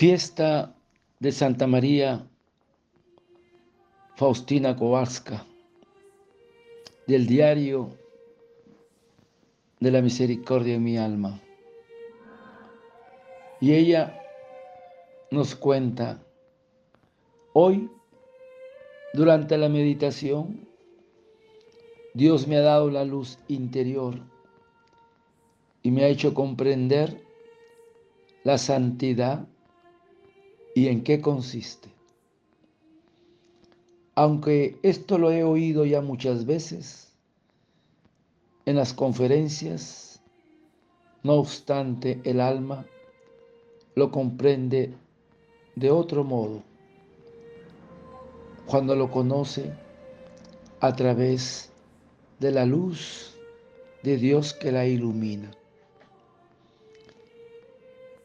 Fiesta de Santa María Faustina Kowalska del diario de la misericordia de mi alma. Y ella nos cuenta, hoy, durante la meditación, Dios me ha dado la luz interior y me ha hecho comprender la santidad y en qué consiste. Aunque esto lo he oído ya muchas veces en las conferencias, no obstante el alma lo comprende de otro modo cuando lo conoce a través de la luz de Dios que la ilumina.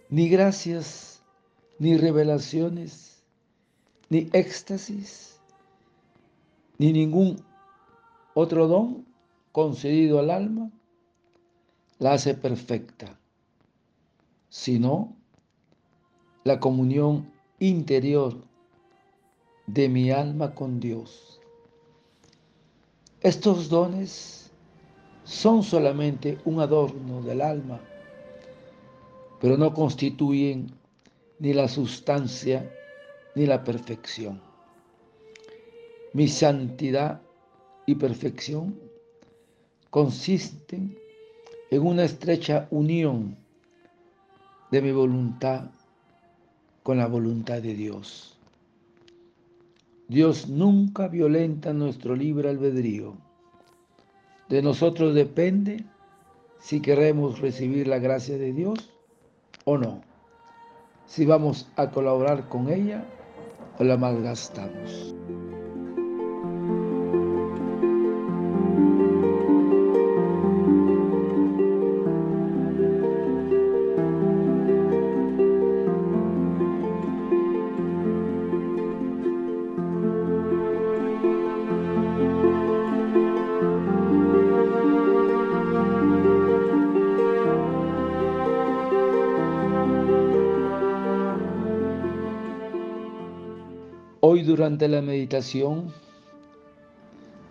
Ni gracias, ni revelaciones, ni éxtasis, ni ningún otro don concedido al alma la hace perfecta, sino la comunión interior de mi alma con Dios. Estos dones son solamente un adorno del alma, pero no constituyen ni la sustancia ni la perfección. Mi santidad y perfección consisten en una estrecha unión de mi voluntad con la voluntad de Dios. Dios nunca violenta nuestro libre albedrío. De nosotros depende si queremos recibir la gracia de Dios o no. Si vamos a colaborar con ella o la malgastamos. Hoy durante la meditación,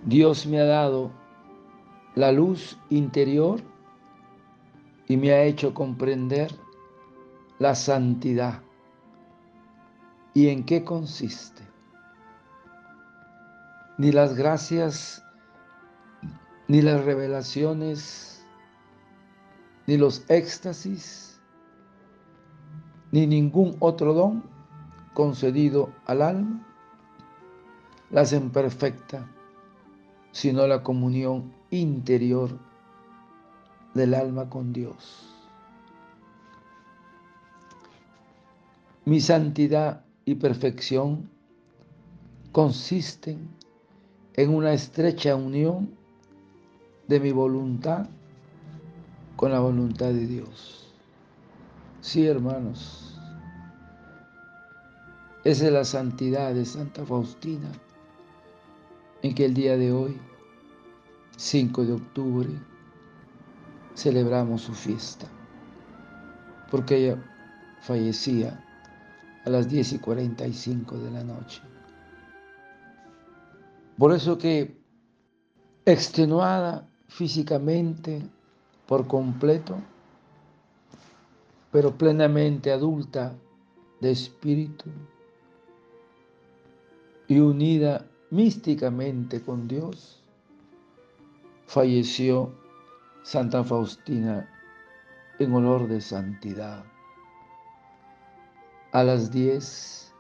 Dios me ha dado la luz interior y me ha hecho comprender la santidad y en qué consiste. Ni las gracias, ni las revelaciones, ni los éxtasis, ni ningún otro don concedido al alma, la hacen perfecta, sino la comunión interior del alma con Dios. Mi santidad y perfección consisten en una estrecha unión de mi voluntad con la voluntad de Dios. Sí, hermanos, es la santidad de Santa Faustina, en que el día de hoy, 5 de octubre, celebramos su fiesta, porque ella fallecía a las 10 y 45 de la noche. Por eso que extenuada físicamente por completo, pero plenamente adulta de espíritu, y unida místicamente con Dios, falleció Santa Faustina en honor de santidad. A las 10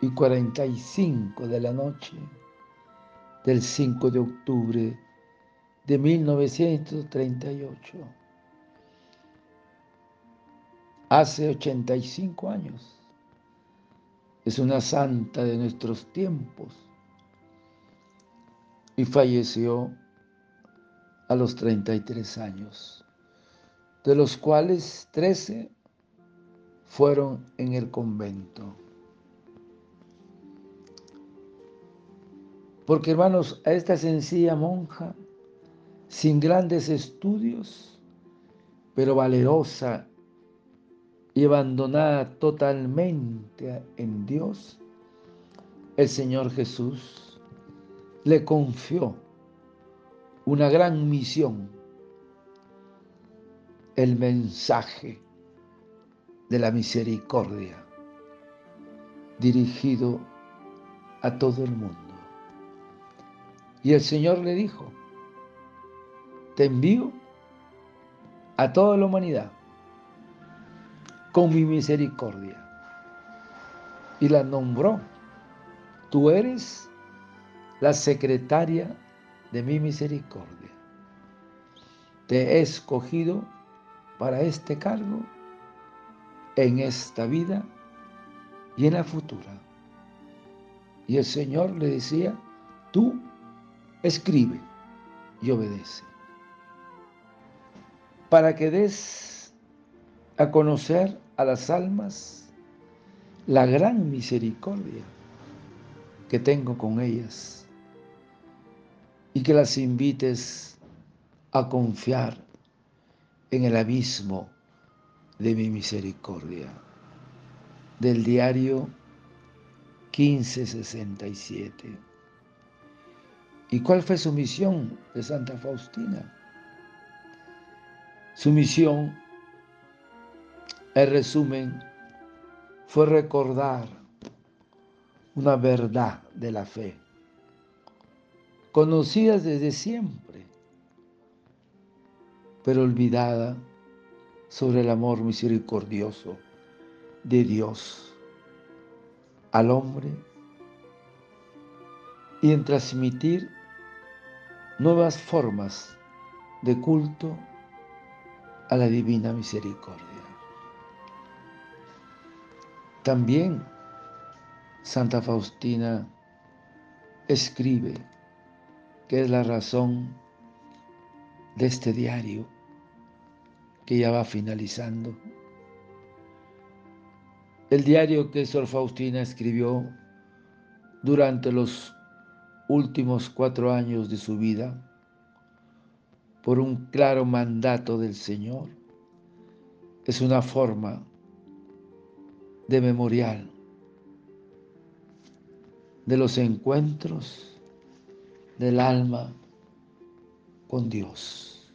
y 45 de la noche del 5 de octubre de 1938, hace 85 años es una santa de nuestros tiempos y falleció a los 33 años, de los cuales 13 fueron en el convento. Porque hermanos, a esta sencilla monja, sin grandes estudios, pero valerosa y abandonada totalmente en Dios, el Señor Jesús le confió una gran misión, el mensaje de la misericordia dirigido a todo el mundo. Y el Señor le dijo, te envío a toda la humanidad con mi misericordia. Y la nombró, tú eres la secretaria de mi misericordia. Te he escogido para este cargo en esta vida y en la futura. Y el Señor le decía, tú escribe y obedece. Para que des a conocer a las almas la gran misericordia que tengo con ellas y que las invites a confiar en el abismo de mi misericordia. Del diario 1567. ¿Y cuál fue su misión de Santa Faustina? Su misión, en resumen, fue recordar una verdad de la fe, conocida desde siempre, pero olvidada sobre el amor misericordioso de Dios al hombre y en transmitir nuevas formas de culto a la divina misericordia. También Santa Faustina escribe que es la razón de este diario que ya va finalizando. El diario que Sor Faustina escribió durante los últimos cuatro años de su vida por un claro mandato del Señor es una forma de memorial de los encuentros del alma con Dios.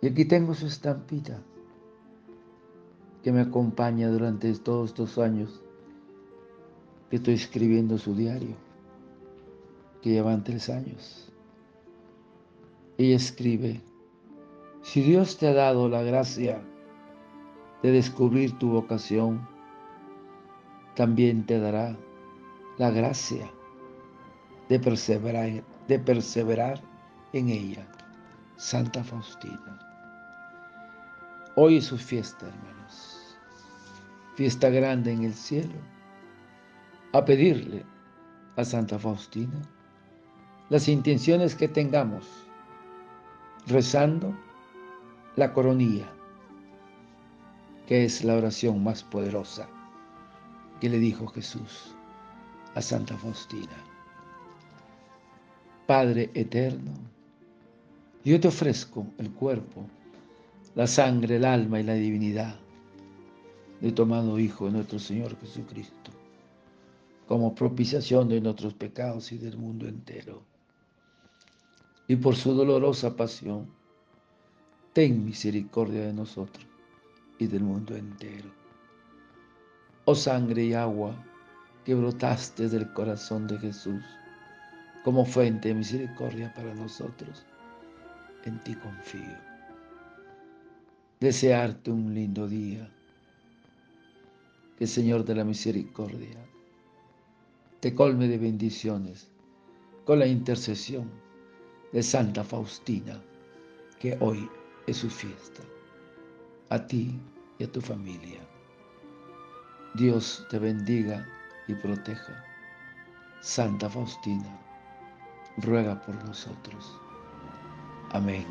Y aquí tengo su estampita que me acompaña durante todos estos años que estoy escribiendo su diario, que llevan tres años. Ella escribe, si Dios te ha dado la gracia de descubrir tu vocación, también te dará la gracia de perseverar, en ella. Santa Faustina. Hoy es su fiesta, hermanos. Fiesta grande en el cielo. A pedirle a Santa Faustina las intenciones que tengamos rezando la coronilla, que es la oración más poderosa que le dijo Jesús a Santa Faustina. Padre eterno, yo te ofrezco el cuerpo la sangre, el alma y la divinidad de tu amado Hijo, nuestro Señor Jesucristo, como propiciación de nuestros pecados y del mundo entero. Y por su dolorosa pasión, ten misericordia de nosotros y del mundo entero. Oh sangre y agua que brotaste del corazón de Jesús como fuente de misericordia para nosotros, en ti confío desearte un lindo día. Que el Señor de la Misericordia te colme de bendiciones con la intercesión de Santa Faustina, que hoy es su fiesta. A ti y a tu familia. Dios te bendiga y proteja. Santa Faustina, ruega por nosotros. Amén.